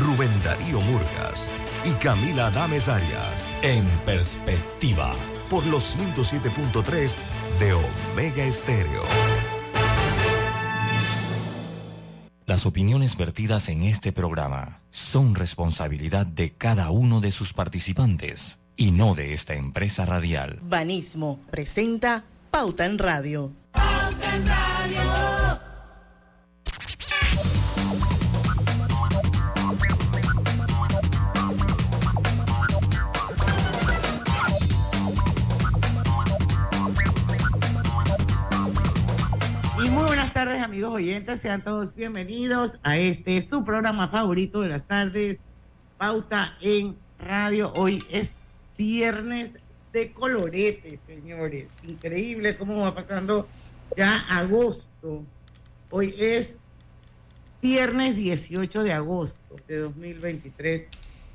Rubén Darío Murgas y Camila Dames Arias. En perspectiva, por los 107.3 de Omega Estéreo. Las opiniones vertidas en este programa son responsabilidad de cada uno de sus participantes y no de esta empresa radial. Banismo presenta Pauta en Radio. Pauta en Radio. Amigos oyentes, sean todos bienvenidos a este su programa favorito de las tardes, Pauta en Radio. Hoy es viernes de colorete, señores. Increíble cómo va pasando ya agosto. Hoy es viernes 18 de agosto de 2023.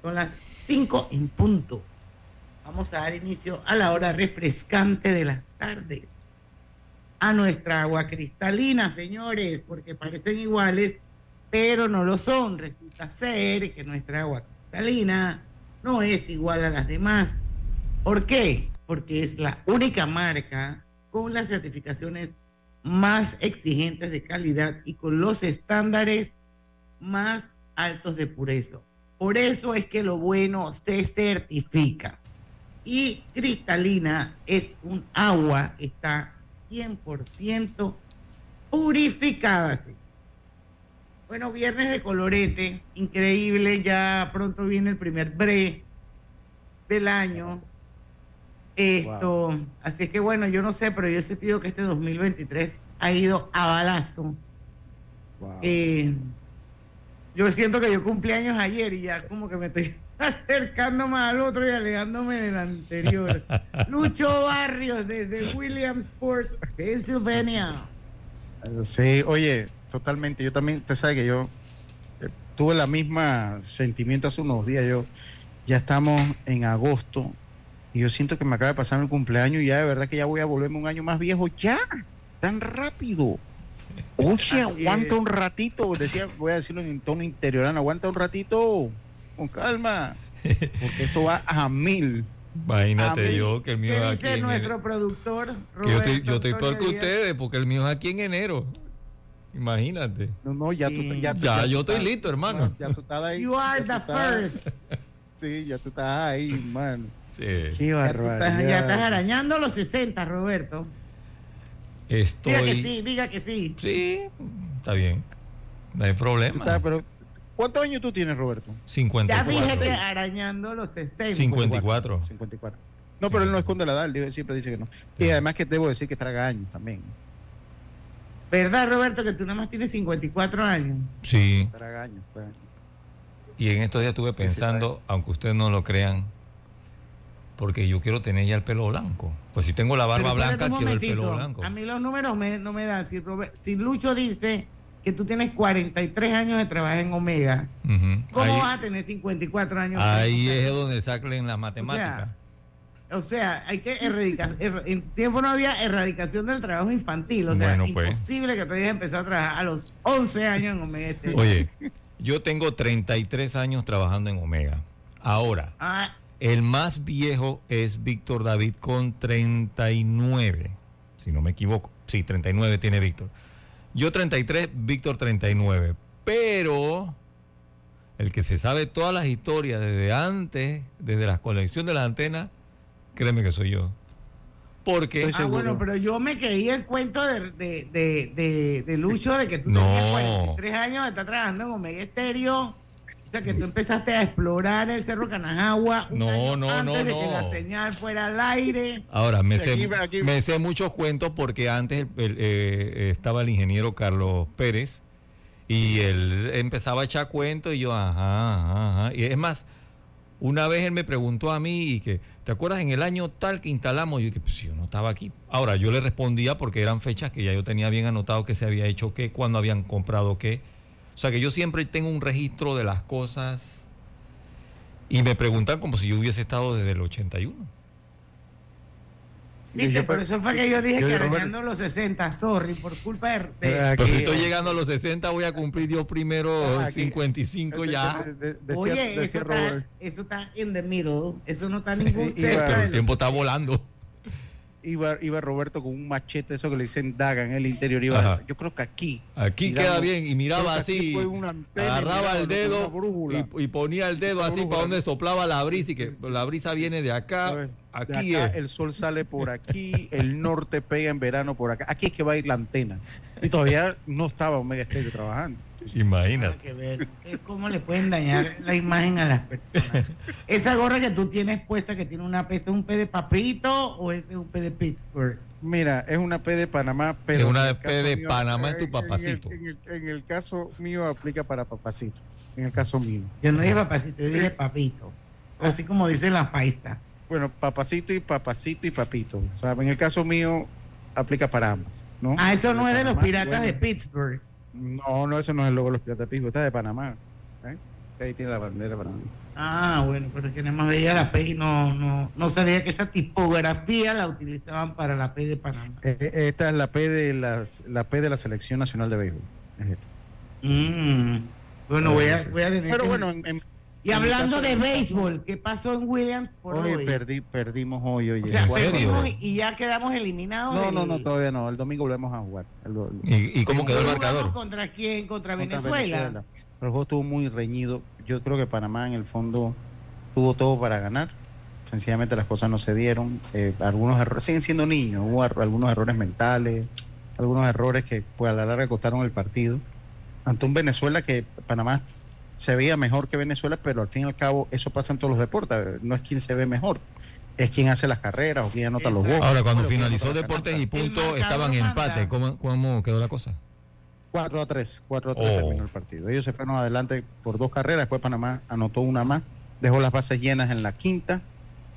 Son las 5 en punto. Vamos a dar inicio a la hora refrescante de las tardes a nuestra agua cristalina, señores, porque parecen iguales, pero no lo son. Resulta ser que nuestra agua cristalina no es igual a las demás. ¿Por qué? Porque es la única marca con las certificaciones más exigentes de calidad y con los estándares más altos de pureza. Por eso es que lo bueno se certifica. Y cristalina es un agua, está 100% purificada. Bueno, viernes de colorete, increíble, ya pronto viene el primer bre del año. Esto, así es que bueno, yo no sé, pero yo he sentido que este 2023 ha ido a balazo. Eh, yo siento que yo cumpleaños ayer y ya como que me estoy acercándome al otro y alegándome del anterior. Lucho Barrios desde Williamsport, Pennsylvania. Sí, oye, totalmente. Yo también, usted sabe que yo eh, tuve la misma sentimiento hace unos días. Yo ya estamos en agosto y yo siento que me acaba de pasar el cumpleaños y ya de verdad que ya voy a volverme un año más viejo. Ya, tan rápido. Oye, aguanta un ratito. Decía, voy a decirlo en tono interiorano, aguanta un ratito con calma, porque esto va a mil. Imagínate yo que el mío es aquí. nuestro productor. yo estoy, yo estoy peor que ustedes, porque el mío es aquí en enero. Imagínate. No, no, ya tú ya, ya, yo estoy listo, hermano. Ya, tú estás ahí. You are the first. Sí, ya tú estás ahí, hermano. Sí. Qué barbaridad. Ya, estás, arañando los 60, Roberto. Estoy... Diga que sí, diga que sí. Sí, está bien. No hay problema. pero ¿Cuántos años tú tienes, Roberto? 54. Ya dije que arañando los 60. 54. 54. No, pero él no esconde la edad, él siempre dice que no. Y además que debo decir que traga años también. ¿Verdad, Roberto, que tú nada más tienes 54 años? Sí. Traga años, Y en estos días estuve pensando, aunque ustedes no lo crean, porque yo quiero tener ya el pelo blanco. Pues si tengo la barba blanca, quiero el pelo blanco. A mí los números no me dan. Si, si Lucho dice que tú tienes 43 años de trabajo en Omega, ¿cómo vas a tener 54 años? Ahí es donde saquen las matemáticas. O sea, hay que erradicar. en tiempo no había erradicación del trabajo infantil. O sea, pues. imposible que tú hayas empezado a trabajar a los 11 años en Omega. Este Oye, yo tengo 33 años trabajando en Omega. Ahora, ah. el más viejo es Víctor David con 39. Si no me equivoco. Sí, 39 tiene Víctor. Yo 33, Víctor 39. Pero el que se sabe todas las historias desde antes, desde la colección de las antenas, créeme que soy yo. Porque. Ah, bueno, pero yo me creí el cuento de, de, de, Lucho de que tú tenías 43 años de estar trabajando en Omega Estéreo que tú empezaste a explorar el Cerro Canajagua no, no, antes de que la señal fuera al aire. Ahora, me, sé, me sé muchos cuentos porque antes eh, estaba el ingeniero Carlos Pérez y él empezaba a echar cuentos y yo, ajá, ajá, Y es más, una vez él me preguntó a mí y que, ¿te acuerdas en el año tal que instalamos? Y yo que pues yo no estaba aquí. Ahora, yo le respondía porque eran fechas que ya yo tenía bien anotado que se había hecho qué, cuándo habían comprado qué o sea que yo siempre tengo un registro de las cosas y me preguntan como si yo hubiese estado desde el 81. Viste, por eso fue que yo dije que arañando los 60, sorry, por culpa de... Pero si estoy llegando a los 60, voy a cumplir yo primero 55 ya. Oye, eso, está, eso está in the middle, eso no está ningún cerca. El tiempo está volando iba, iba Roberto con un machete, eso que le dicen daga en el interior. Iba, yo creo que aquí. Aquí queda bien. Y miraba así. agarraba el dedo y, ponía el dedo así para donde soplaba la brisa. Y que la brisa viene de acá. Aquí El sol sale por aquí. el norte pega en verano por acá. Aquí es que va a ir la antena. Y todavía no estaba Omega Estéreo trabajando. Imagínate. Es cómo le pueden dañar la imagen a las personas. Esa gorra que tú tienes puesta que tiene una P, ¿es un P de papito o es un P de Pittsburgh? Mira, es una P de Panamá, pero. Es una P de Panamá es tu papacito. En el, caso mío aplica para papacito. En el caso mío. Yo no dije papacito, yo dije papito. Así como dicen las paisas. Bueno, papacito y papacito y papito. O sea, en el caso mío aplica para ambas. ¿no? Ah, eso no es de los piratas de Pittsburgh. No, no, eso no es el logo de los Piratas Pisco, está de Panamá. ¿eh? Ahí tiene la bandera de Panamá. Ah, bueno, pero es que nada más veía la P y no, no, no sabía que esa tipografía la utilizaban para la P de Panamá. Eh, eh, esta es la P de las, la P de la Selección Nacional de Béisbol. Mm. Bueno, voy a, voy a tener Pero bueno, en, y hablando de béisbol, ¿qué pasó en Williams por hoy? Perdí, perdimos hoy, oye. O sea, perdimos y ya quedamos eliminados. No, no, no, todavía no. El domingo volvemos a jugar. ¿Y, cómo quedó el marcador? ¿Contra quién? ¿Contra, Venezuela? El juego estuvo muy reñido. Yo creo que Panamá en el fondo tuvo todo para ganar. Sencillamente las cosas no se dieron. Eh, algunos errores, siguen siendo niños. Hubo algunos errores mentales, algunos errores que pues, a la larga costaron el partido. Ante un Venezuela que Panamá se veía mejor que Venezuela, pero al fin y al cabo eso pasa en todos los deportes. No es quien se ve mejor, es quien hace las carreras o quien anota los goles. Ahora, cuando finalizó Deportes y Punto, estaban en empate. ¿Cómo, ¿Cómo, quedó la cosa? 4 a 3, 4 a 3 terminó el partido. Ellos se fueron adelante por dos carreras, después Panamá anotó una más, dejó las bases llenas en la quinta,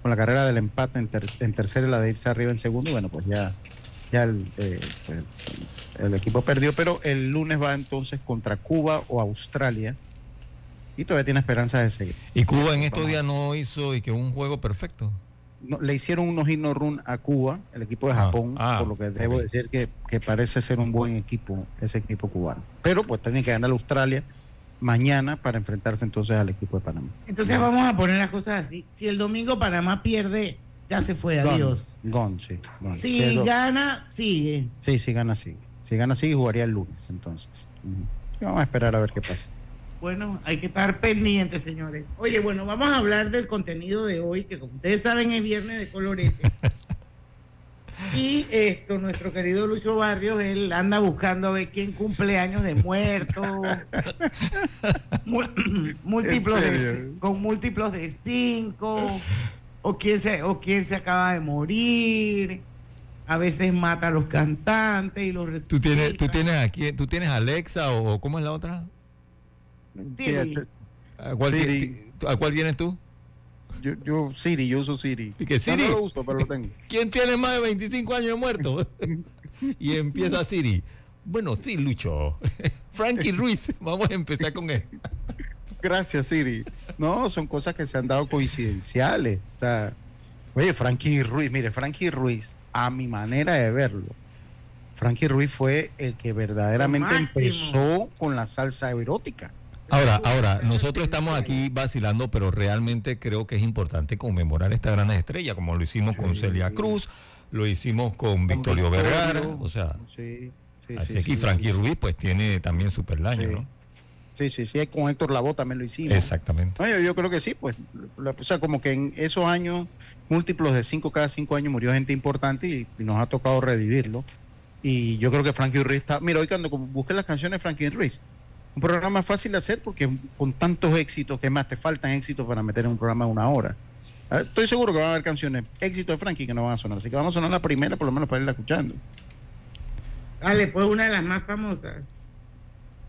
con la carrera del empate en, en tercera y la de irse arriba en segundo, y bueno, pues ya, ya el, eh, el equipo perdió, pero el lunes va entonces contra Cuba o Australia y todavía tiene esperanza de seguir. ¿Y Cuba en estos días no hizo y que un juego perfecto? No, le hicieron unos hit run a Cuba, el equipo de ah, Japón, ah, por lo que debo decir que, parece ser un buen equipo, ese equipo cubano. Pero pues tiene que ganar a Australia mañana para enfrentarse entonces al equipo de Panamá. Entonces vamos a poner las cosas así. Si el domingo Panamá pierde, ya se fue, adiós. Gon, sí. Si gana, sigue. Sí, si gana, sigue. Si gana, sigue, jugaría el lunes entonces. Vamos a esperar a ver qué pasa. Bueno, hay que estar pendientes, señores. Oye, bueno, vamos a hablar del contenido de hoy, que como ustedes saben es viernes de colorete. y esto, nuestro querido Lucho Barrios, él anda buscando a ver quién cumple años de muerto, múltiplos con múltiplos de cinco, o quién se, o quién se acaba de morir. A veces mata a los cantantes y los resucita. ¿Tú tienes, tú tienes aquí, tú tienes Alexa o cómo es la otra? ¿A cuál, tienes tú? Yo, yo Siri, yo uso Siri. ¿Y que Siri? No, lo uso, pero lo tengo. ¿Quién tiene más de 25 años de muerto? y empieza Siri. Bueno, sí, Lucho. Frankie Ruiz, vamos a empezar con él. Gracias, Siri. No, son cosas que se han dado coincidenciales. O sea, oye, Frankie Ruiz, mire, Frankie Ruiz, a mi manera de verlo, Frankie Ruiz fue el que verdaderamente empezó con la salsa erótica. Ahora, ahora, nosotros estamos aquí vacilando, pero realmente creo que es importante conmemorar esta gran estrella, como lo hicimos con Celia Cruz, lo hicimos con Victorio Vergara, o sea, sí, así aquí Frankie Ruiz pues tiene también su perdaño, ¿no? Sí, sí, sí, con Héctor Lavoe también lo hicimos. Exactamente. yo, creo que sí, pues, o sea, como que en esos años, múltiplos de cinco, cada cinco años murió gente importante y, nos ha tocado revivirlo. Y yo creo que Frankie Ruiz está, mira, hoy cuando busqué las canciones de Frankie Ruiz, un programa fácil de hacer porque con tantos éxitos, que más te faltan éxitos para meter en un programa de una hora. Ah, estoy seguro que van a haber canciones, éxitos de Frankie que no van a sonar, así que vamos a sonar la primera por lo menos para irla escuchando. Dale, pues una de las más famosas.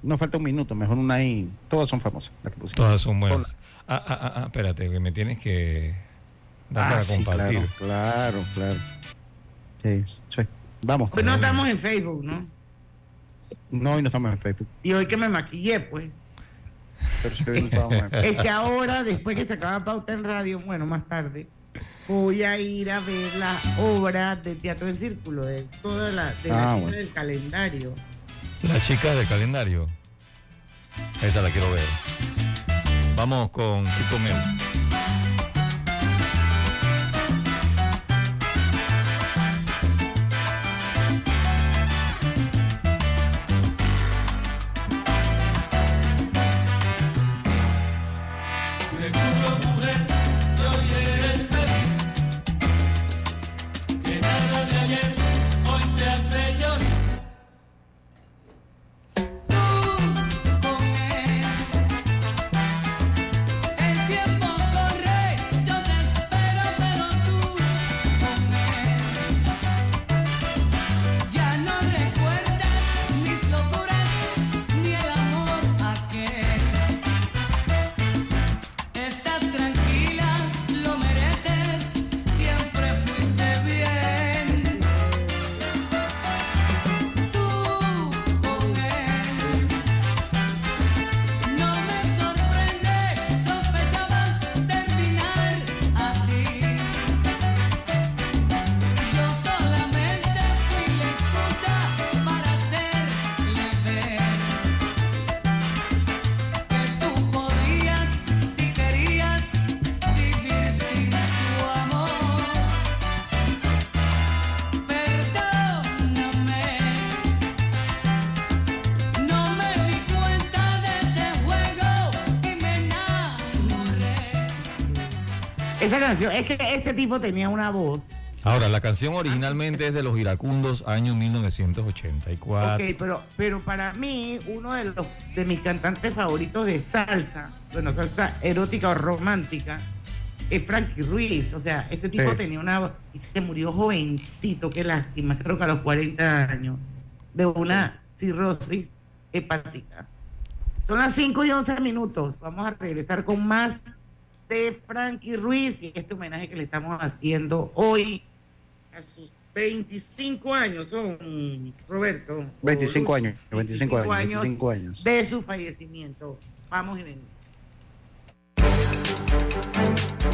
No falta un minuto, mejor una ahí. Todas son famosas, Todas son buenas. Ah, ah, ah, ah, espérate, que me tienes que dar ah, para compartir. Claro, claro, Sí, sí. Vamos. Pues no estamos en Facebook, ¿no? No, hoy no estamos en Facebook. Y hoy que me maquillé, pues. es que ahora, después que se acaba pauta en radio, bueno, más tarde, voy a ir a ver la obra de Teatro en Círculo, de toda la, de la Ah, chica bueno. del calendario. La chica del calendario. Esa la quiero ver. Vamos con Chico Mel. Canción, es que ese tipo tenía una voz. Ahora, la canción originalmente es de los iracundos, año 1984. Ok, pero, pero para mí, uno de los de mis cantantes favoritos de salsa, bueno, salsa erótica o romántica, es Frankie Ruiz. O sea, ese tipo Sí. tenía una y se murió jovencito, qué lástima, creo que a los 40 años, de una cirrosis hepática. Son las 5 y 11 minutos. Vamos a regresar con más de Frankie Ruiz y este homenaje que le estamos haciendo hoy a sus 25 años son, Roberto. 25 o- años, 25 años, 25 años. de su fallecimiento. Vamos y venimos.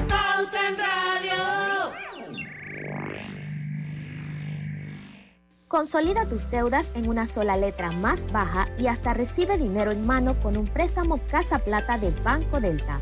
Pauta en Radio. Consolida tus deudas en una sola letra más baja y hasta recibe dinero en mano con un préstamo Casa Plata de Banco Delta.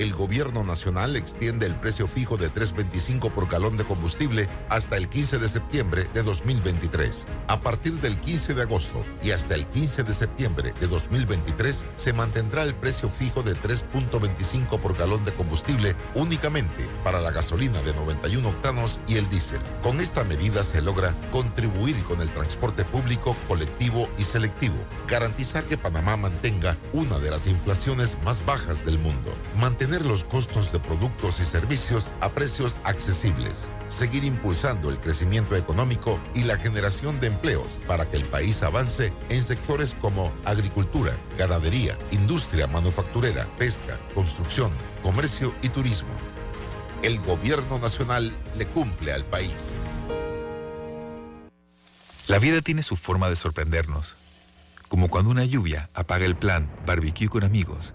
El gobierno nacional extiende el precio fijo de 3.25 por galón de combustible hasta el 15 de septiembre de 2023. A partir del 15 de agosto y hasta el 15 de septiembre de 2023 se mantendrá el precio fijo de 3.25 por galón de combustible únicamente para la gasolina de 91 octanos y el diésel. Con esta medida se logra contribuir con el transporte público, colectivo y selectivo, garantizar que Panamá mantenga una de las inflaciones más bajas del mundo, mantener los costos de productos y servicios a precios accesibles, seguir impulsando el crecimiento económico y la generación de empleos para que el país avance en sectores como agricultura, ganadería, industria manufacturera, pesca, construcción, comercio y turismo. El gobierno nacional le cumple al país. La vida tiene su forma de sorprendernos, como cuando una lluvia apaga el plan barbecue con amigos,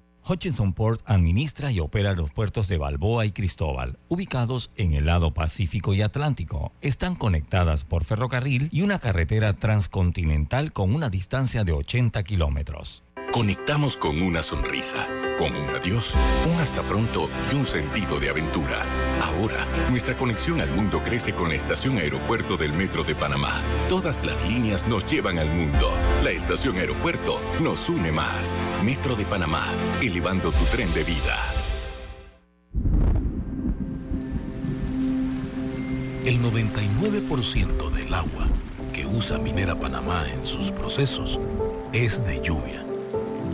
Hutchinson Port administra y opera los puertos de Balboa y Cristóbal, ubicados en el lado Pacífico y Atlántico. Están conectadas por ferrocarril y una carretera transcontinental con una distancia de 80 kilómetros. Conectamos con una sonrisa, con un adiós, un hasta pronto y un sentido de aventura. Ahora, nuestra conexión al mundo crece con la estación aeropuerto del Metro de Panamá. Todas las líneas nos llevan al mundo. La estación aeropuerto nos une más. Metro de Panamá, elevando tu tren de vida. El 99% del agua que usa Minera Panamá en sus procesos es de lluvia.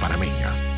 Panameña.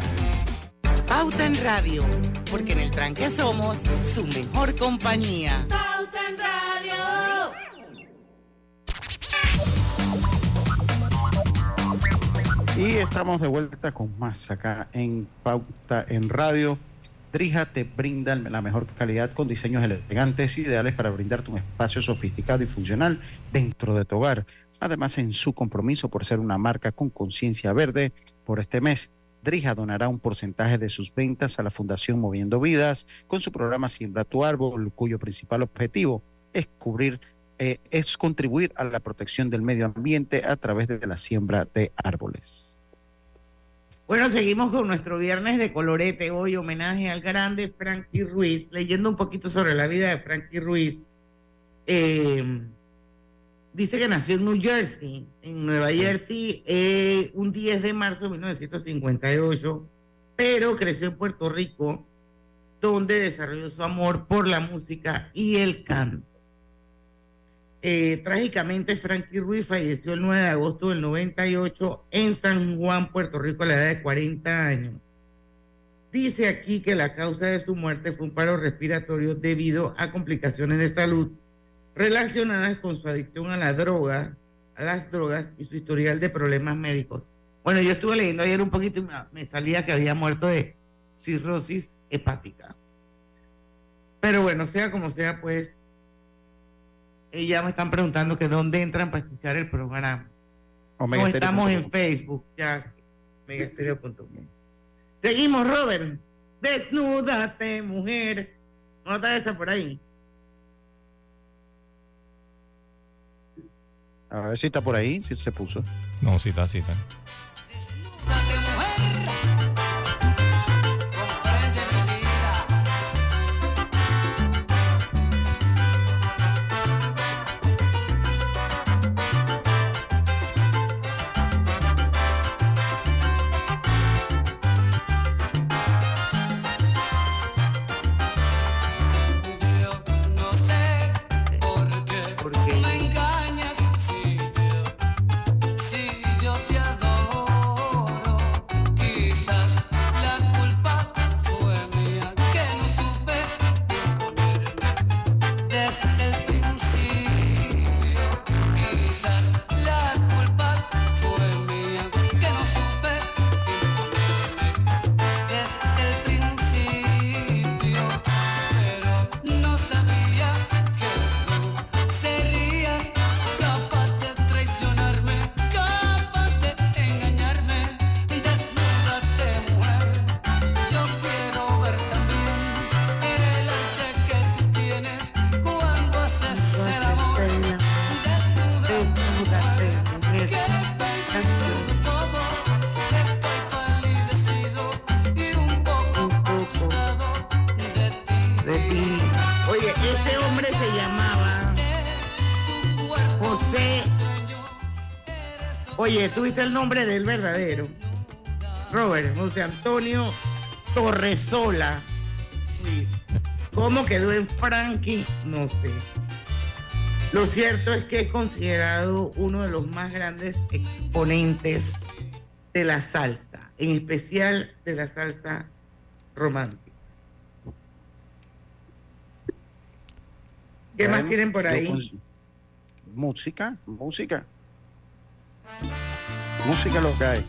Pauta en Radio, porque en el tranque somos su mejor compañía. Pauta en Radio. Y estamos de vuelta con más acá en Pauta en Radio. Drija te brinda la mejor calidad con diseños elegantes ideales para brindarte un espacio sofisticado y funcional dentro de tu hogar. Además, en su compromiso por ser una marca con conciencia verde, por este mes, Drija donará un porcentaje de sus ventas a la Fundación Moviendo Vidas con su programa Siembra tu Árbol, cuyo principal objetivo es cubrir, eh, es contribuir a la protección del medio ambiente a través de la siembra de árboles. Bueno, seguimos con nuestro viernes de colorete. Hoy homenaje al grande Frankie Ruiz, leyendo un poquito sobre la vida de Frankie Ruiz. Eh, dice que nació en New Jersey, en Nueva Jersey, eh, un 10 de marzo de 1958, pero creció en Puerto Rico, donde desarrolló su amor por la música y el canto. Eh, trágicamente, Frankie Ruiz falleció el 9 de agosto del 98 en San Juan, Puerto Rico, a la edad de 40 años. Dice aquí que la causa de su muerte fue un paro respiratorio debido a complicaciones de salud relacionadas con su adicción a la droga, a las drogas y su historial de problemas médicos. Bueno, yo estuve leyendo ayer un poquito y me, salía que había muerto de cirrosis hepática. Pero bueno, sea como sea, pues Y ya me están preguntando que dónde entran para escuchar el programa. Omega no estamos en. Facebook, ya. Megastereo.com. Seguimos, Robert. Desnúdate, mujer. ¿No está esa por ahí? A ver si está por ahí, si se puso. No, sí está, sí está. Oye, ¿tuviste el nombre del verdadero? Robert, José Antonio Torresola. Uy, ¿Cómo quedó en Frankie? No sé. Lo cierto es que es considerado uno de los más grandes exponentes de la salsa, en especial de la salsa romántica. ¿Qué más tienen por ahí? Música, música. Música lo que hay.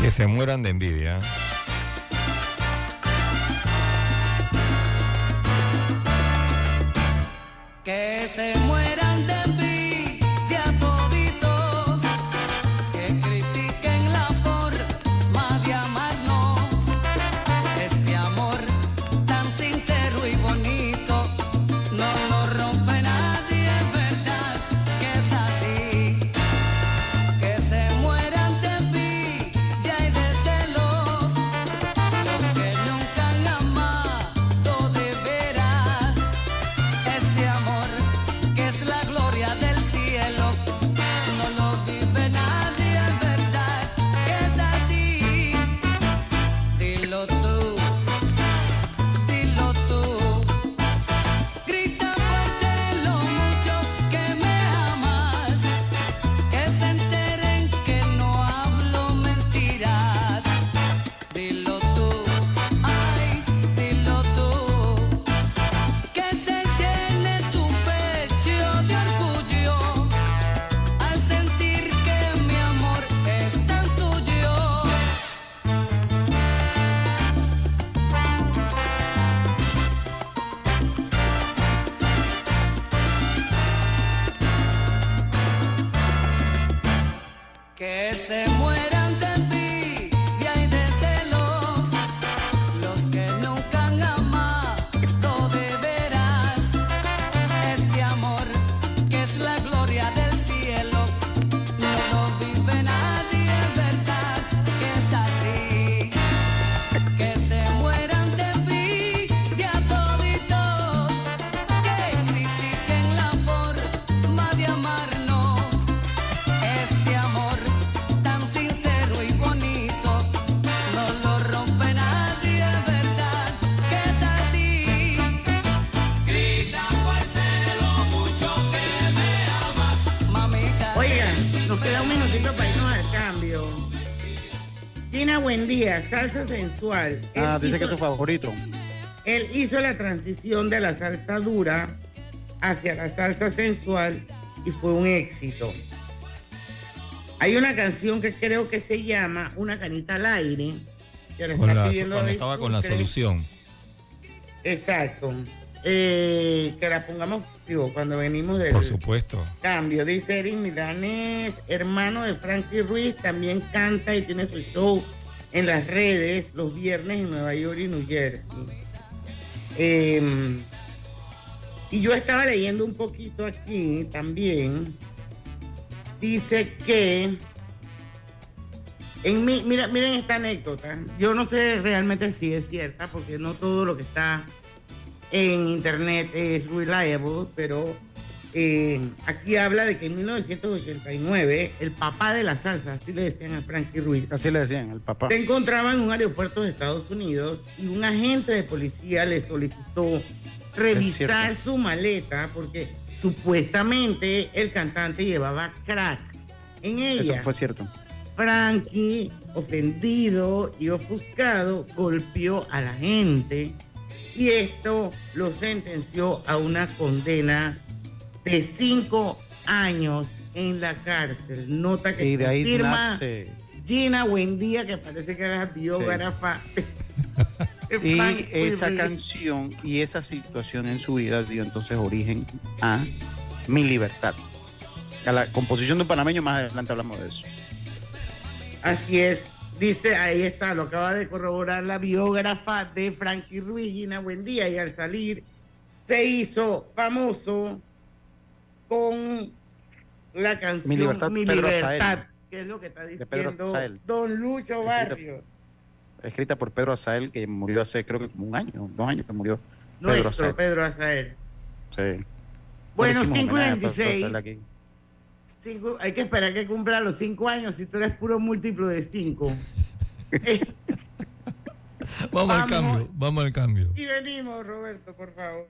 Que se mueran de envidia. Que Buendía, salsa sensual. Ah, Él dice que es hizo- tu favorito. Él hizo la transición de la salsa dura hacia la salsa sensual y fue un éxito. Hay una canción que creo que se llama Una canita al aire. Que la Con está la- pidiendo cuando estaba con la solución. Exacto. eh, que la pongamos digo, cuando venimos del Por supuesto. cambio. Dice Eric Milanés, hermano de Frankie Ruiz, también canta y tiene su show en las redes los viernes en Nueva York y New Jersey. Eh, y yo estaba leyendo un poquito aquí también. Dice que en mi, mira, miren esta anécdota. Yo no sé realmente si es cierta, porque no todo lo que está en internet es reliable, pero eh, aquí habla de que en 1989 el papá de la salsa, así le decían a Frankie Ruiz, Así le decían, el papá. se encontraba en un aeropuerto de Estados Unidos y un agente de policía le solicitó revisar su maleta porque supuestamente el cantante llevaba crack en ella. Eso fue cierto. Frankie, ofendido y ofuscado, golpeó a la gente y esto lo sentenció a una condena de cinco años en la cárcel. Nota que Y de ahí firma nace- Gina Buendía, que parece que era biógrafa. Y esa canción y esa situación en su vida dio entonces origen a Mi Libertad. A la composición de un panameño, más adelante hablamos de eso. Así es. Dice, ahí está, lo acaba de corroborar la biógrafa de Frankie Ruiz, Gina Buendía, y al salir se hizo famoso con la canción Mi Mi Libertad, Libertad, Pedro Azael. que es lo que está De Pedro diciendo Azael. Don Lucho Barrios, Escrita por Pedro Azael, que murió hace creo que como un año, dos años que murió. Pedro nuestro Azael. Pedro Azael. Sí. Bueno, Le hicimos 5 y homenaje a Pedro 26. Azael aquí. Cinco- hay que esperar que cumpla los cinco años si tú eres puro múltiplo de cinco. Vamos, al cambio, vamos al cambio. y venimos, Roberto, por favor.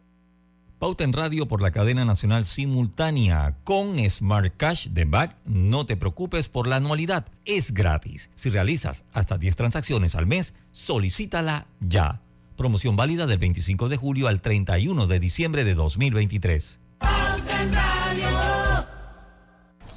Pauta en radio por la cadena nacional simultánea con Smart Cash de Back. No te preocupes por la anualidad, es gratis. Si realizas hasta 10 transacciones al mes, solicítala ya. Promoción válida del 25 de julio al 31 de diciembre de 2023.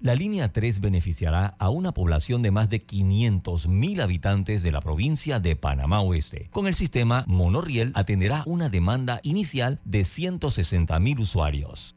La línea 3 beneficiará a una población de más de 500 mil habitantes de la provincia de Panamá Oeste. Con el sistema Monorriel atenderá una demanda inicial de 160 mil usuarios.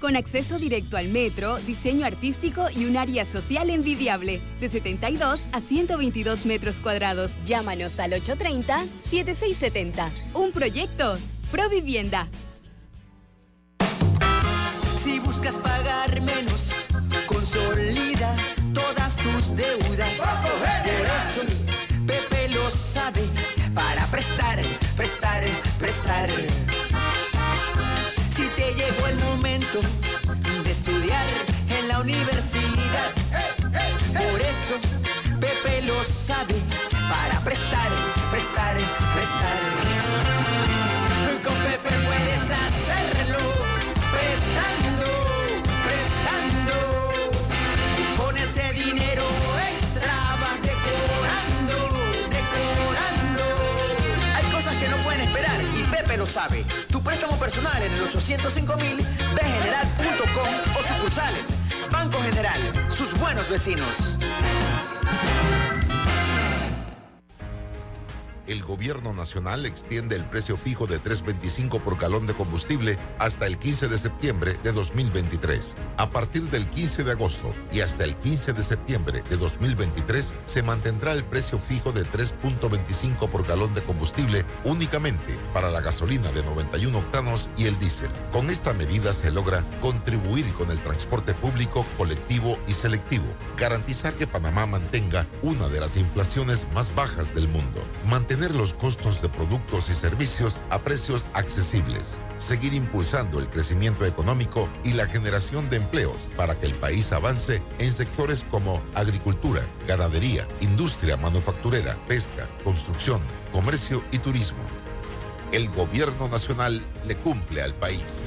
con acceso directo al metro, diseño artístico y un área social envidiable, de 72 a 122 metros cuadrados. Llámanos al 830-7670. Un proyecto, Provivienda. Si buscas pagar menos, consolida todas tus deudas. Por eso, Pepe lo sabe para prestar, prestar, prestar. Universidad, por eso Pepe lo sabe para prestar, prestar, prestar. Con Pepe puedes hacerlo, prestando, prestando. Y con ese dinero extra vas decorando, decorando. Hay cosas que no pueden esperar y Pepe lo sabe. Tu préstamo personal en el 805 mil buenos vecinos. El gobierno nacional extiende el precio fijo de 3.25 por galón de combustible hasta el 15 de septiembre de 2023. A partir del 15 de agosto y hasta el 15 de septiembre de 2023 se mantendrá el precio fijo de 3.25 por galón de combustible únicamente para la gasolina de 91 octanos y el diésel. Con esta medida se logra contribuir con el transporte público, colectivo y selectivo, garantizar que Panamá mantenga una de las inflaciones más bajas del mundo, mantener los costos de productos y servicios a precios accesibles, seguir impulsando el crecimiento económico y la generación de empleos para que el país avance en sectores como agricultura, ganadería, industria manufacturera, pesca, construcción, comercio y turismo. El gobierno nacional le cumple al país.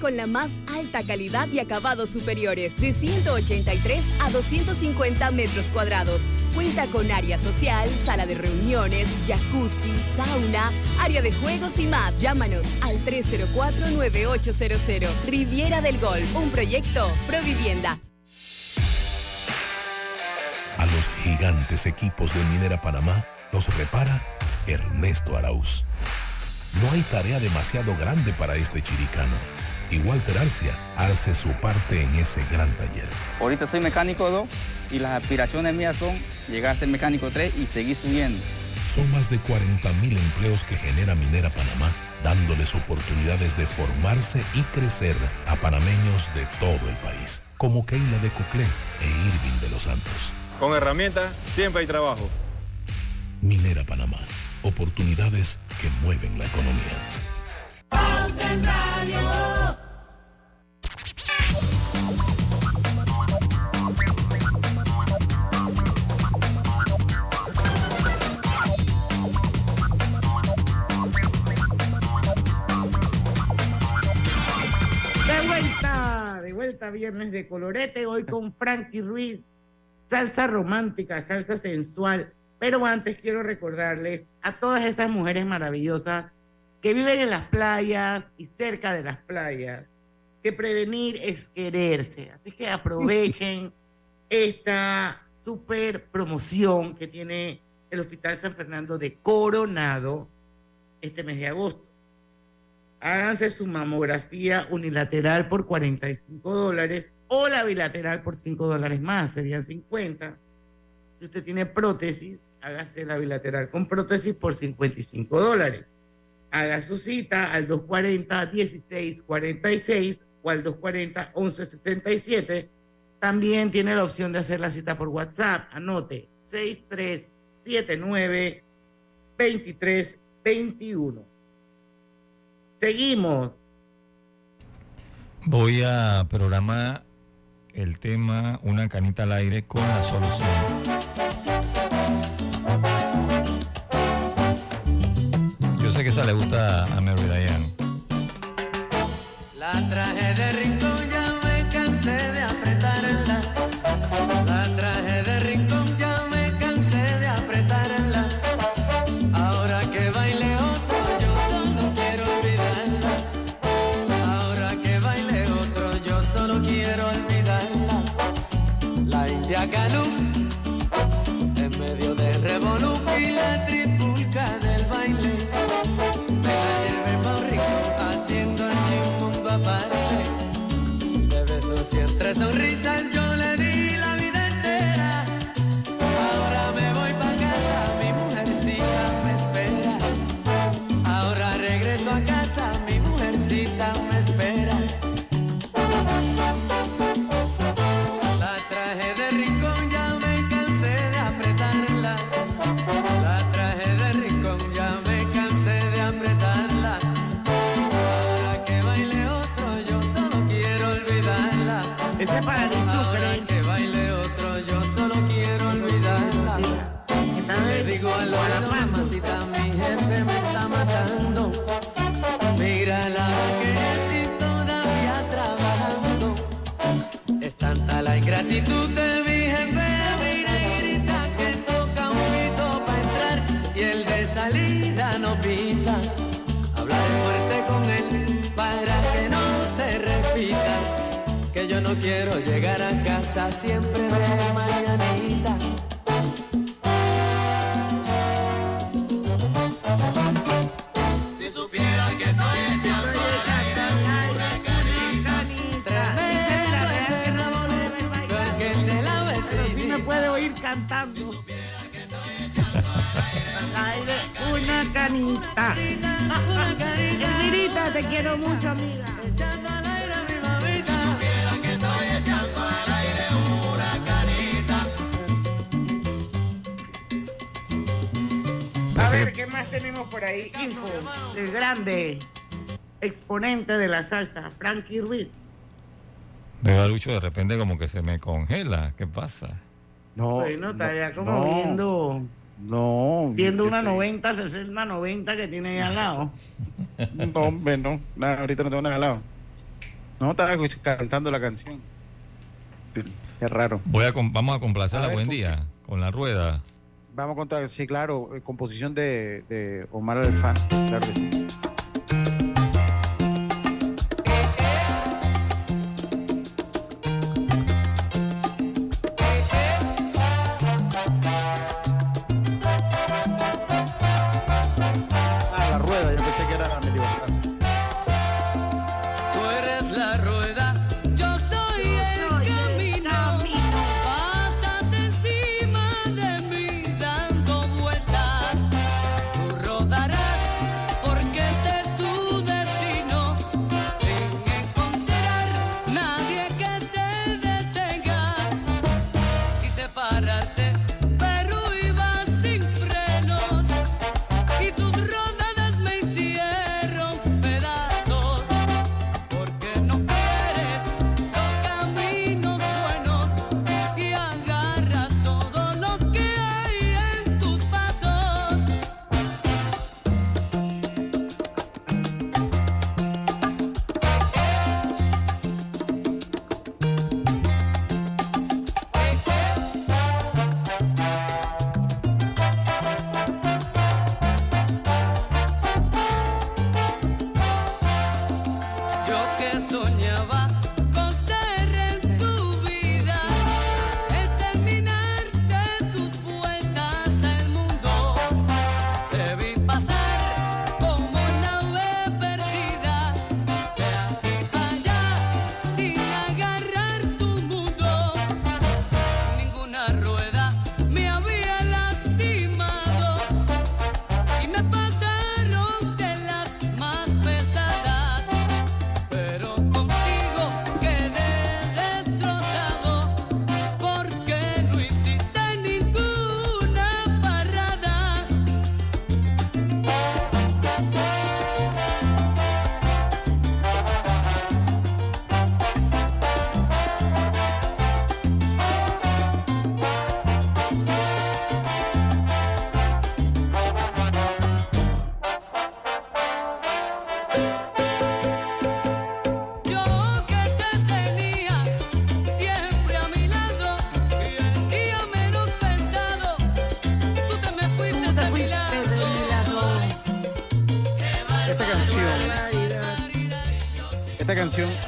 con la más alta calidad y acabados superiores, de 183 a 250 metros cuadrados. Cuenta con área social, sala de reuniones, jacuzzi, sauna, área de juegos y más. Llámanos al 304-9800. Riviera del Golf, un proyecto Provivienda. A los gigantes equipos de Minera Panamá los repara Ernesto Arauz. No hay tarea demasiado grande para este chiricano. Y Walter Arcia hace su parte en ese gran taller. Ahorita soy mecánico 2 y las aspiraciones mías son llegar a ser mecánico 3 y seguir subiendo. Son más de 40 mil empleos que genera Minera Panamá, dándoles oportunidades de formarse y crecer a panameños de todo el país, como Keila de Coclé e Irving de los Santos. Con herramientas siempre hay trabajo. Minera Panamá, oportunidades que mueven la economía. Vuelta, viernes de colorete, hoy con Frankie Ruiz, salsa romántica, salsa sensual. Pero antes quiero recordarles a todas esas mujeres maravillosas que viven en las playas y cerca de las playas, que prevenir es quererse. Así que aprovechen esta super promoción que tiene el Hospital San Fernando de Coronado este mes de agosto. Háganse su mamografía unilateral por 45 dólares o la bilateral por 5 dólares más, serían 50. Si usted tiene prótesis, hágase la bilateral con prótesis por 55 dólares. Haga su cita al 240-1646 o al 240-1167. También tiene la opción de hacer la cita por WhatsApp. Anote 6379-2321. Seguimos. Voy a programar el tema Una canita al aire con la solución. Yo sé que esa le gusta a Mary Diane. La traje de a casa siempre de mañanita. Si supiera que estoy echando al aire una canita. Tremendo ese peor que el de la vecina. Sí me puede oír cantando. Al aire, una canita. Elvirita, te quiero mucho, amiga. A ver, ¿qué más tenemos por ahí? Info del grande exponente de la salsa, Frankie Ruiz. Veo a Lucho de repente como que se me congela. ¿Qué pasa? No. Bueno, está ya como no, viendo, No. viendo una que 90, 60, 90 que tiene ahí al lado. No, hombre, no. Nada, ahorita no tengo nada al lado. No, estaba cantando la canción. Qué raro. Voy a vamos a complacer A ver, buen ¿con día con la rueda. Vamos a contar, sí, claro, eh, composición de, Omar Alfano, claro que sí.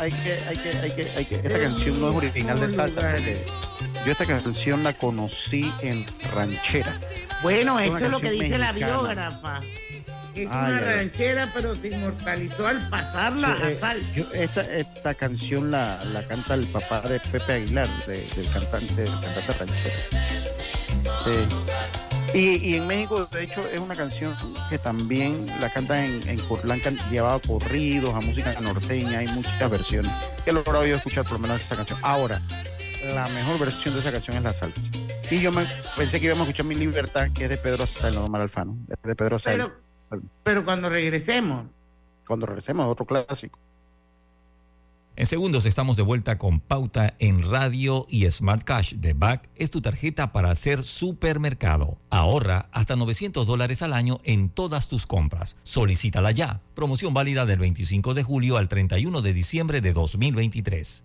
Hay que, hay que, hay que, hay que, esta canción no es original de salsa porque yo esta canción la conocí en ranchera. Bueno, Es eso una es lo que dice la biógrafa. Es una ranchera, pero se inmortalizó al pasarla a eh, salsa. yo- esta, esta canción la, la canta el papá de Pepe Aguilar, de- del cantante, del cantante ranchero. Sí. Y, y en México, de hecho, es una canción que también la cantan en, en la han llevado corridos, a música norteña, hay muchas versiones. Que he logrado yo escuchar por lo menos esa canción. Ahora, la mejor versión de esa canción es la salsa. Y yo me, pensé que íbamos a escuchar Mi Libertad, que es de Pedro no Omar Alfano, es de Pedro. Pero, pero cuando regresemos. Cuando regresemos, otro clásico. En segundos estamos de vuelta con Pauta en Radio y Smart Cash de Back es tu tarjeta para hacer supermercado. Ahorra hasta 900 dólares al año en todas tus compras. Solicítala ya. Promoción válida del 25 de julio al 31 de diciembre de 2023.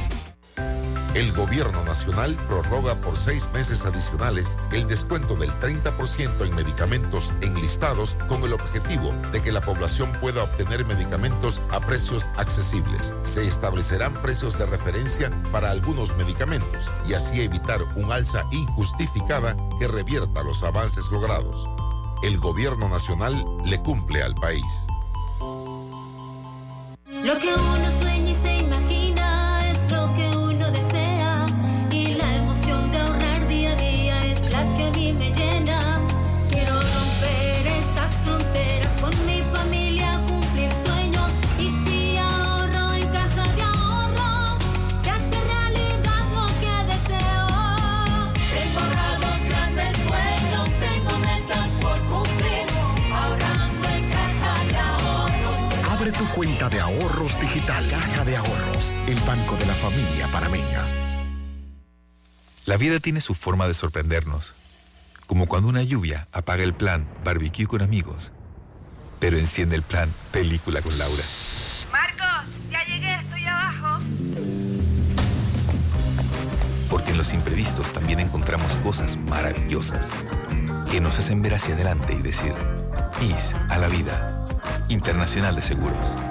El gobierno nacional prorroga por seis meses adicionales el descuento del 30% en medicamentos enlistados con el objetivo de que la población pueda obtener medicamentos a precios accesibles. Se establecerán precios de referencia para algunos medicamentos y así evitar un alza injustificada que revierta los avances logrados. El gobierno nacional le cumple al país. Cuenta de ahorros digital. Caja de Ahorros, el banco de la familia panameña. La vida tiene su forma de sorprendernos, como cuando una lluvia apaga el plan barbecue con amigos, pero enciende el plan película con Laura. Marcos, ya llegué, estoy abajo. Porque en los imprevistos también encontramos cosas maravillosas que nos hacen ver hacia adelante y decir, IS a la vida. Internacional de Seguros.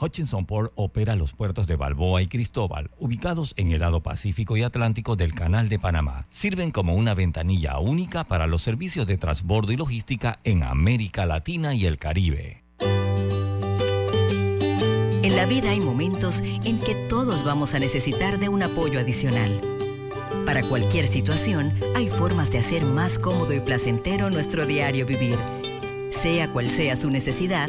Hutchinson Port opera los puertos de Balboa y Cristóbal, ubicados en el lado Pacífico y Atlántico del Canal de Panamá. Sirven como una ventanilla única para los servicios de transbordo y logística en América Latina y el Caribe. En la vida hay momentos en que todos vamos a necesitar de un apoyo adicional. Para cualquier situación, hay formas de hacer más cómodo y placentero nuestro diario vivir. Sea cual sea su necesidad,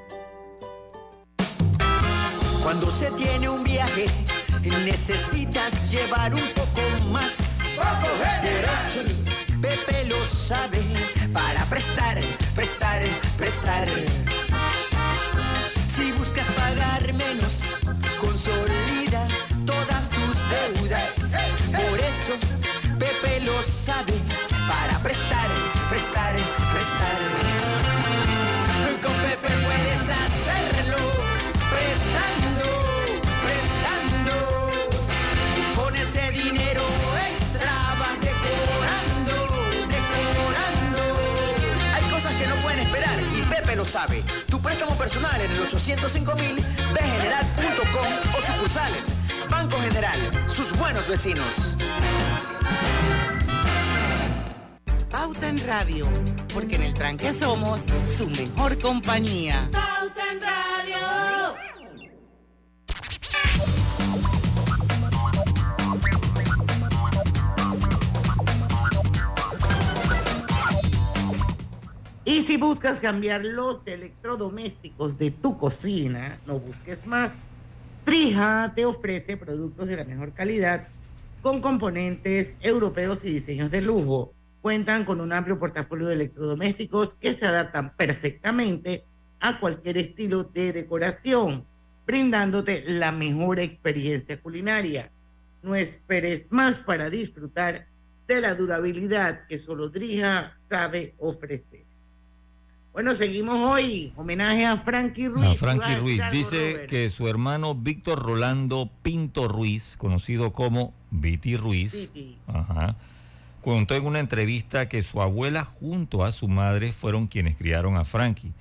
Tiene un viaje, necesitas llevar un poco más. Por eso Pepe lo sabe para prestar, prestar, prestar. Sabe. Tu préstamo personal en el 805 mil, bgeneral.com o sucursales. Banco General, sus buenos vecinos. Pauta en Radio, porque en el tranque somos su mejor compañía. Pauta en Radio. Y si buscas cambiar los electrodomésticos de tu cocina, no busques más. Trija te ofrece productos de la mejor calidad con componentes europeos y diseños de lujo. Cuentan con un amplio portafolio de electrodomésticos que se adaptan perfectamente a cualquier estilo de decoración, brindándote la mejor experiencia culinaria. No esperes más para disfrutar de la durabilidad que solo Drija sabe ofrecer. Bueno, seguimos hoy. Homenaje a Frankie Ruiz. A Frankie Ruiz. Dice Robert. que su hermano Víctor Rolando Pinto Ruiz, conocido como Viti Ruiz, Viti. ajá, contó en una entrevista que su abuela junto a su madre fueron quienes criaron a Frankie,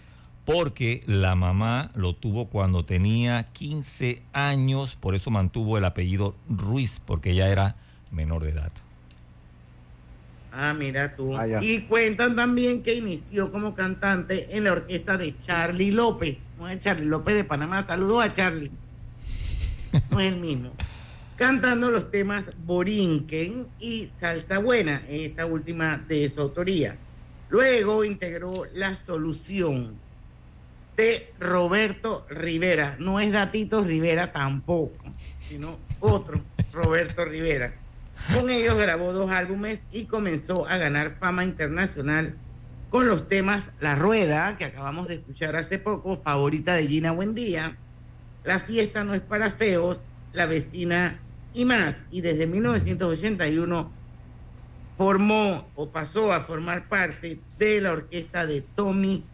porque la mamá lo tuvo cuando tenía 15 años, por eso mantuvo el apellido Ruiz, porque ella era menor de edad. Ah, mira tú. Ah, y cuentan también que inició como cantante en la orquesta de Charlie López. No es Charlie López de Panamá. Saludos a Charlie. No es el mismo. Cantando los temas Borinquen y Salsa Buena, esta última de su autoría. Luego integró La Solución de Roberto Rivera. No es Datito Rivera tampoco, sino otro, Roberto Rivera. Con ellos grabó dos álbumes y comenzó a ganar fama internacional con los temas La Rueda, que acabamos de escuchar hace poco, favorita de Gina Buendía, La Fiesta no es para feos, La Vecina y más. Y desde 1981 formó o pasó a formar parte de la orquesta de Tommy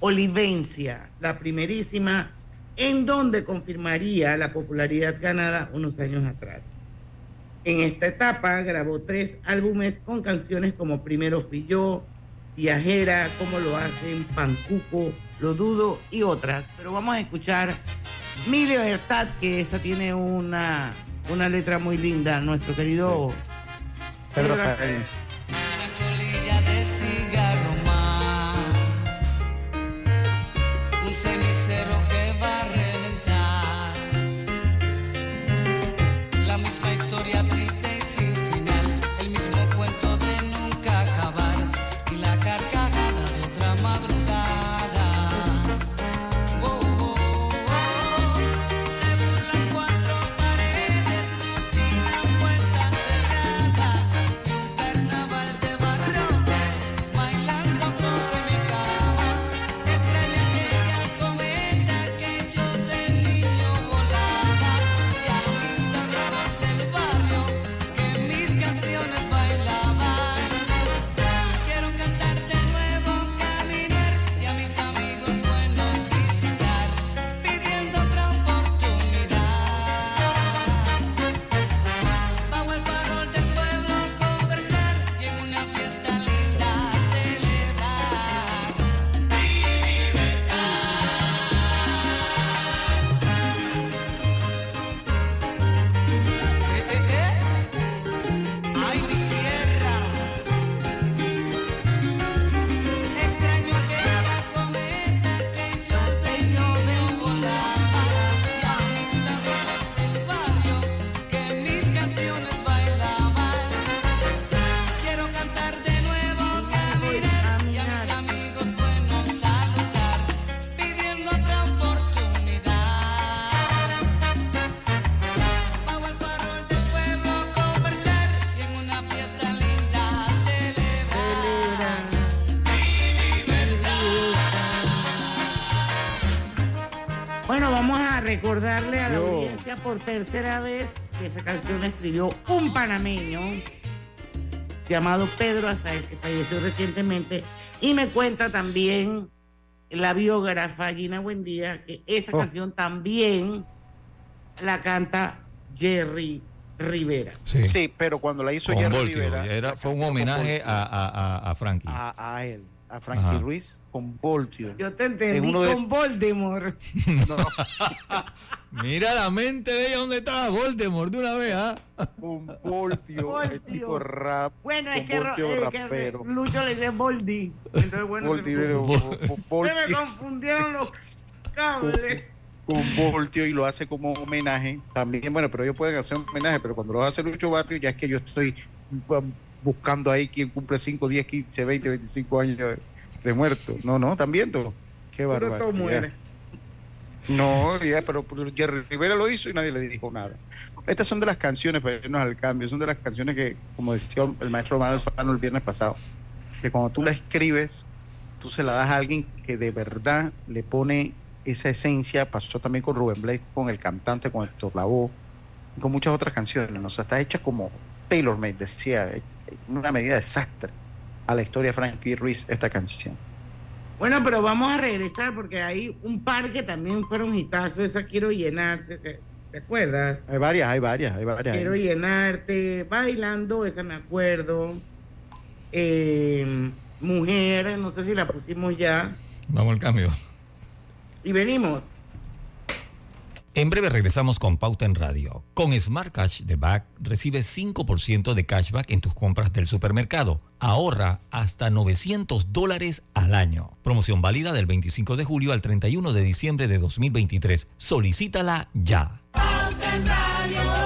Olivencia, la primerísima, en donde confirmaría la popularidad ganada unos años atrás. En esta etapa grabó tres álbumes con canciones como Primero fui yo, Viajera, Como lo hacen, Pancuco, Lo dudo y otras. Pero vamos a escuchar Mi Libertad, que esa tiene una, una letra muy linda, nuestro querido Pedro Pedro Sael. colilla de cigarro recordarle a la Yo. audiencia por tercera vez que esa canción la escribió un panameño llamado Pedro Azael, que falleció recientemente. Y me cuenta también la biógrafa Gina Buendía que esa Oh. canción también la canta Jerry Rivera. Sí. pero cuando la hizo Con Jerry Voltio, Rivera, era, fue un homenaje a, a, a, a Frankie. a, a él, a Frankie Ajá. Ruiz con Voltio. Yo te entendí uno de con Voldemort. Mira la mente de ella donde estaba Voldemort de una vez, ¿ah? Un Voltio, el tipo rap. Bueno, es con que, Voltio eh, que. Lucho le dice Boldi. Entonces, bueno, se, Voltio, me, se me Voltio. confundieron los cables. con Voltio y lo hace como homenaje también. Bueno, pero ellos pueden hacer un homenaje, pero cuando lo hace Lucho Barrio, ya es que yo estoy buscando ahí quien cumple 5, 10, 15, 20, 25 años. de muerto. No, no, están viendo. Qué Pero barbaridad. todo muere. No, ya, pero pero Jerry Rivera lo hizo y nadie le dijo nada. Estas son de las canciones, para irnos al cambio, son de las canciones que, como decía el maestro Manuel Fano el viernes pasado, que cuando tú la escribes, tú se la das a alguien que de verdad le pone esa esencia. Pasó también con Rubén Blades, con el cantante, con Héctor Lavoe, con muchas otras canciones. ¿no? O sea, está hecha como Taylor Made, decía, una medida desastre a la historia de Frankie Ruiz esta canción. Bueno, pero vamos a regresar porque hay un par que también fueron hitazos. Esa quiero llenarte. ¿Te, te acuerdas? Hay varias, hay varias, hay varias. Quiero llenarte. Bailando, esa me acuerdo. Eh, mujer, no sé si la pusimos ya. Vamos al cambio. Y venimos. En breve regresamos con Pauta en Radio. Con Smart Cash de Back recibes 5% de cashback en tus compras del supermercado. Ahorra hasta 900 dólares al año. Promoción válida del 25 de julio al 31 de diciembre de 2023. Solicítala ya. Toma el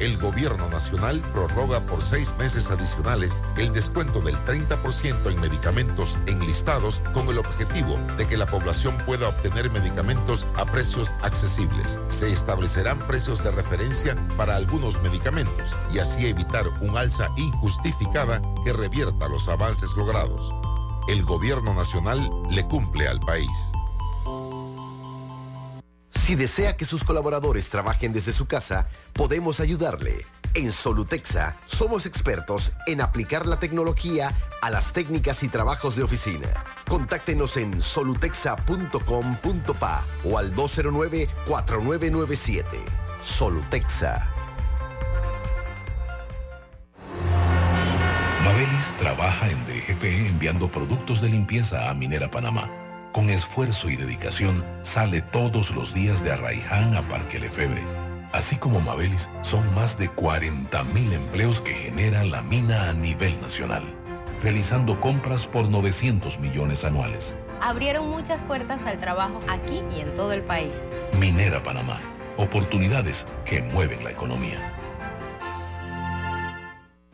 El gobierno nacional prorroga por seis meses adicionales el descuento del 30% en medicamentos enlistados con el objetivo de que la población pueda obtener medicamentos a precios accesibles. Se establecerán precios de referencia para algunos medicamentos y así evitar un alza injustificada que revierta los avances logrados. El gobierno nacional le cumple al país. Si desea que sus colaboradores trabajen desde su casa, podemos ayudarle. En Solutexa somos expertos en aplicar la tecnología a las técnicas y trabajos de oficina. Contáctenos en solutexa.com.pa o al 209-4997. Solutexa. Mabelis trabaja en DGP enviando productos de limpieza a Minera Panamá. Con esfuerzo y dedicación sale todos los días de Arraiján a Parque Lefebre. Así como Mabelis, son más de 40.000 empleos que genera la mina a nivel nacional, realizando compras por 900 millones anuales. Abrieron muchas puertas al trabajo aquí y en todo el país. Minera Panamá, oportunidades que mueven la economía.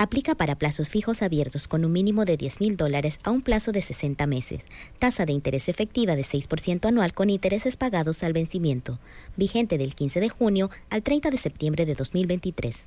Aplica para plazos fijos abiertos con un mínimo de 10 mil dólares a un plazo de 60 meses. Tasa de interés efectiva de 6% anual con intereses pagados al vencimiento. Vigente del 15 de junio al 30 de septiembre de 2023.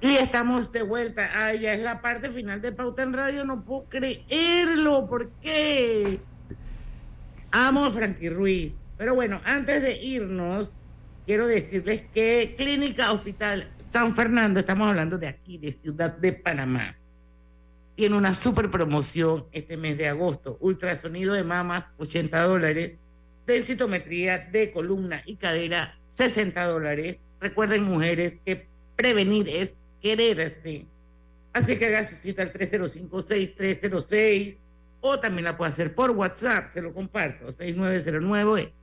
Y estamos de vuelta. Ay, ya es la parte final de Pauta en Radio. No puedo creerlo. ¿Por qué? Amo a Frankie Ruiz. Pero bueno, antes de irnos, quiero decirles que Clínica Hospital San Fernando, estamos hablando de aquí, de Ciudad de Panamá, tiene una super promoción este mes de agosto. Ultrasonido de mamas, 80 dólares. Densitometría de columna y cadera, 60 dólares. Recuerden, mujeres, que prevenir es quererse. Así que haga su cita al 305-6306 o también la puede hacer por WhatsApp, se lo comparto, 6909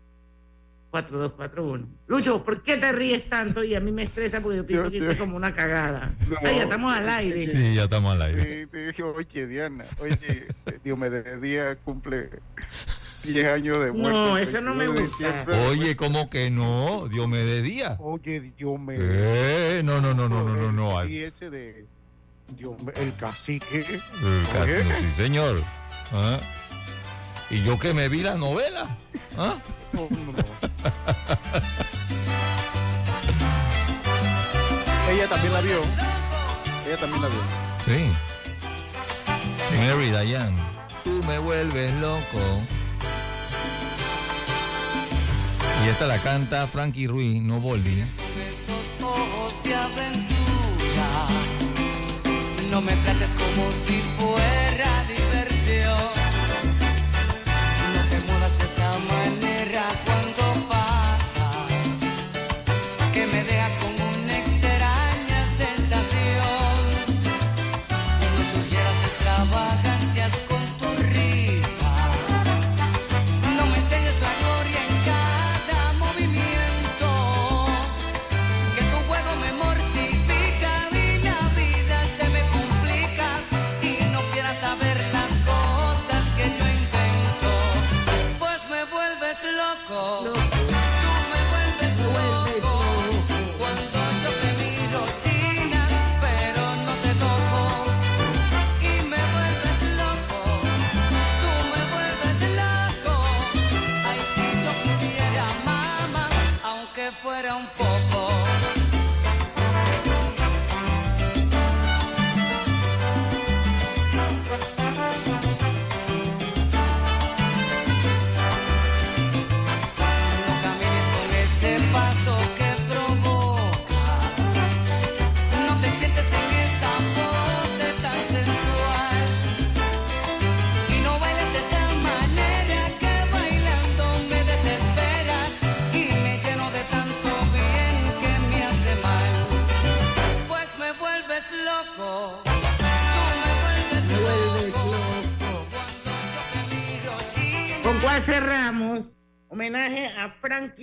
4241. Lucho, ¿por qué te ríes tanto? Y a mí me estresa porque yo pienso que esto es como una cagada. Ay, ya estamos al aire. Sí, ya estamos al aire. Sí, sí, oye, Diana, oye, Diomedes Díaz cumple 10 años de muerte. No, eso no me 29 de gusta. Oye, ¿cómo que no? Dios me de día. Oye, Diomedes. Eh, no, no, no, no, no, no, no. Y ese de el cacique. El Oye. sí, señor. Ah. Y yo que me vi la novela. ¿Ah? Ella también la vio. Ella también la vio. Sí. Mary Diane. Tú me vuelves loco. Y esta la canta Frankie Ruiz, no Boldi. esos ojos de aventura. No me trates como si fuera diversión.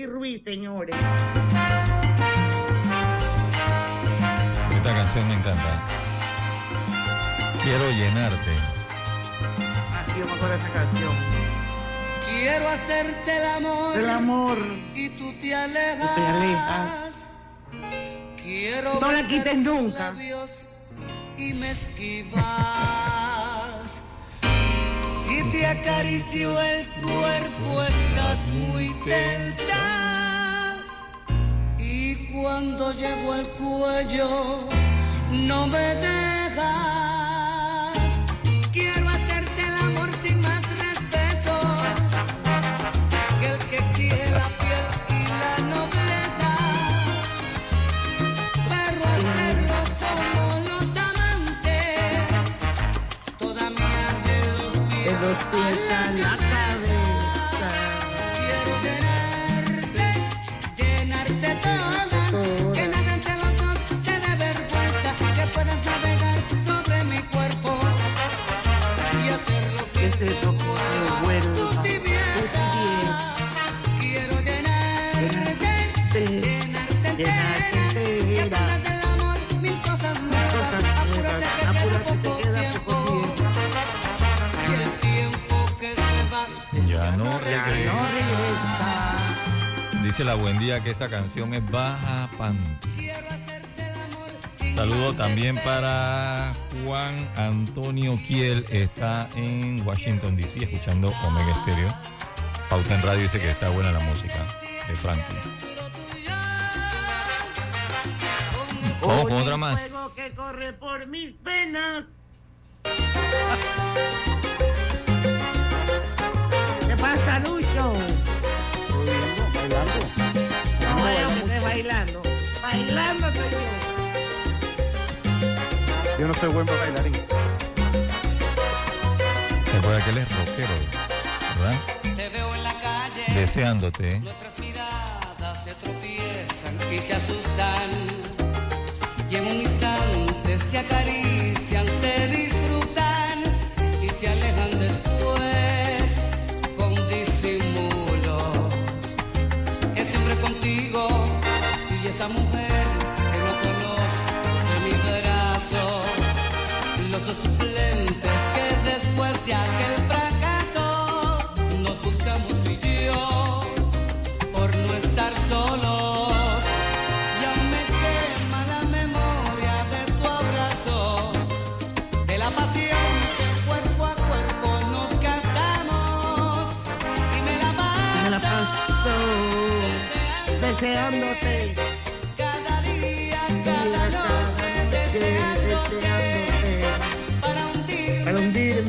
Frankie Ruiz, señores. Esta canción me encanta. Quiero llenarte. Así yo me acuerdo de esa canción. Quiero hacerte el amor. El amor. Y tú te alejas. te alejas. Quiero No la quites nunca. Y me esquivas. Si te acaricio el cuerpo, estás muy tensa. Cuando llego al cuello, no me dejas. Dice la buen día que esa canción es Baja Pan. Saludo también para Juan Antonio Kiel, está en Washington DC escuchando Omega Stereo. Pauta en radio dice que está buena la música de Frankie. Vamos con otra más. que corre por mis venas. ¿Qué pasa, Lucho? bailando, señor. Yo no soy buen bailarín. Recuerda que él es rockero, ¿verdad? Te veo en la calle. Deseándote. ¿eh? Nuestras miradas se tropiezan y se asustan. Y en un instante se acarician, se disfrutan y se alejan después.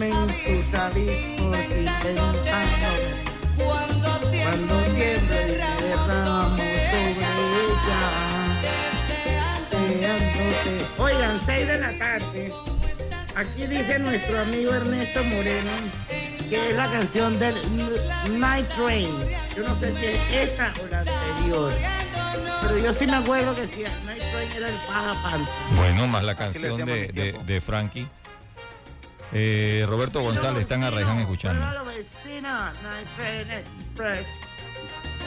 En tus abismos intentándome. cuando Cuando tiemblo y y derramo sobre ella. Deseándote. Oigan, 6 de la tarde. Aquí dice nuestro amigo Ernesto Moreno que es la canción del Night Train. Yo no sé si es esta o la anterior. Pero yo sí me acuerdo que si Night Train era el Paja Panther. Bueno, más la canción de, de, de Frankie. Eh, Roberto González están a Reján escuchando.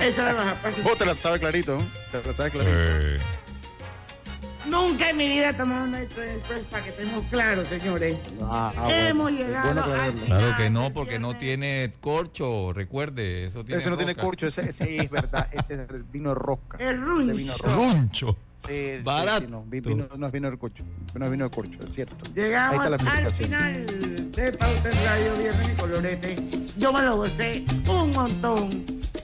Esa. Vos te la sabes clarito. Te la sabes clarito. Nunca en mi vida he tomado un Night Train Express para que estemos claros, señores. Ah, ah, Hemos bueno. llegado Bueno al claro que no, porque no tiene corcho, recuerde, eso tiene Ese no tiene corcho, ese, ese es verdad, ese es vino de rosca. Es Ese runcho. vino de rosca. Runcho. Sí, Barato. sí, no, vi- vino- no es vino de corcho, no es vino de corcho, es cierto. Llegamos al final de Pauta en Radio Viernes en Colorete. Yo me lo gocé un montón.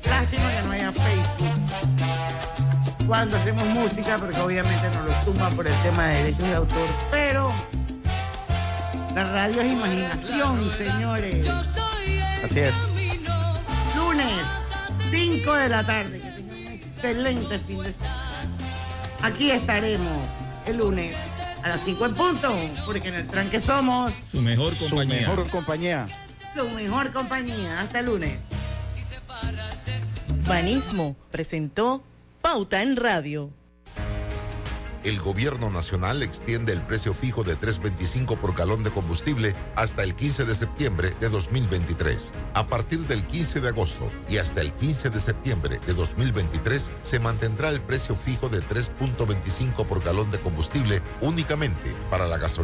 Lástima que no haya Facebook. Cuando hacemos música, porque obviamente nos lo tumban por el tema de derechos de autor. Pero la radio es imaginación, señores. Así es. Lunes, 5 de la tarde. Que tengan un excelente fin de semana. Aquí estaremos el lunes a las 5 en punto, porque en el tranque somos Su mejor Su compañía. mejor compañía. tu mejor compañía. Hasta el lunes. Banismo presentó Pauta en Radio. El gobierno nacional extiende el precio fijo de 3.25 por galón de combustible hasta el 15 de septiembre de 2023. A partir del 15 de agosto y hasta el 15 de septiembre de 2023 se mantendrá el precio fijo de 3.25 por galón de combustible únicamente para la gasolina.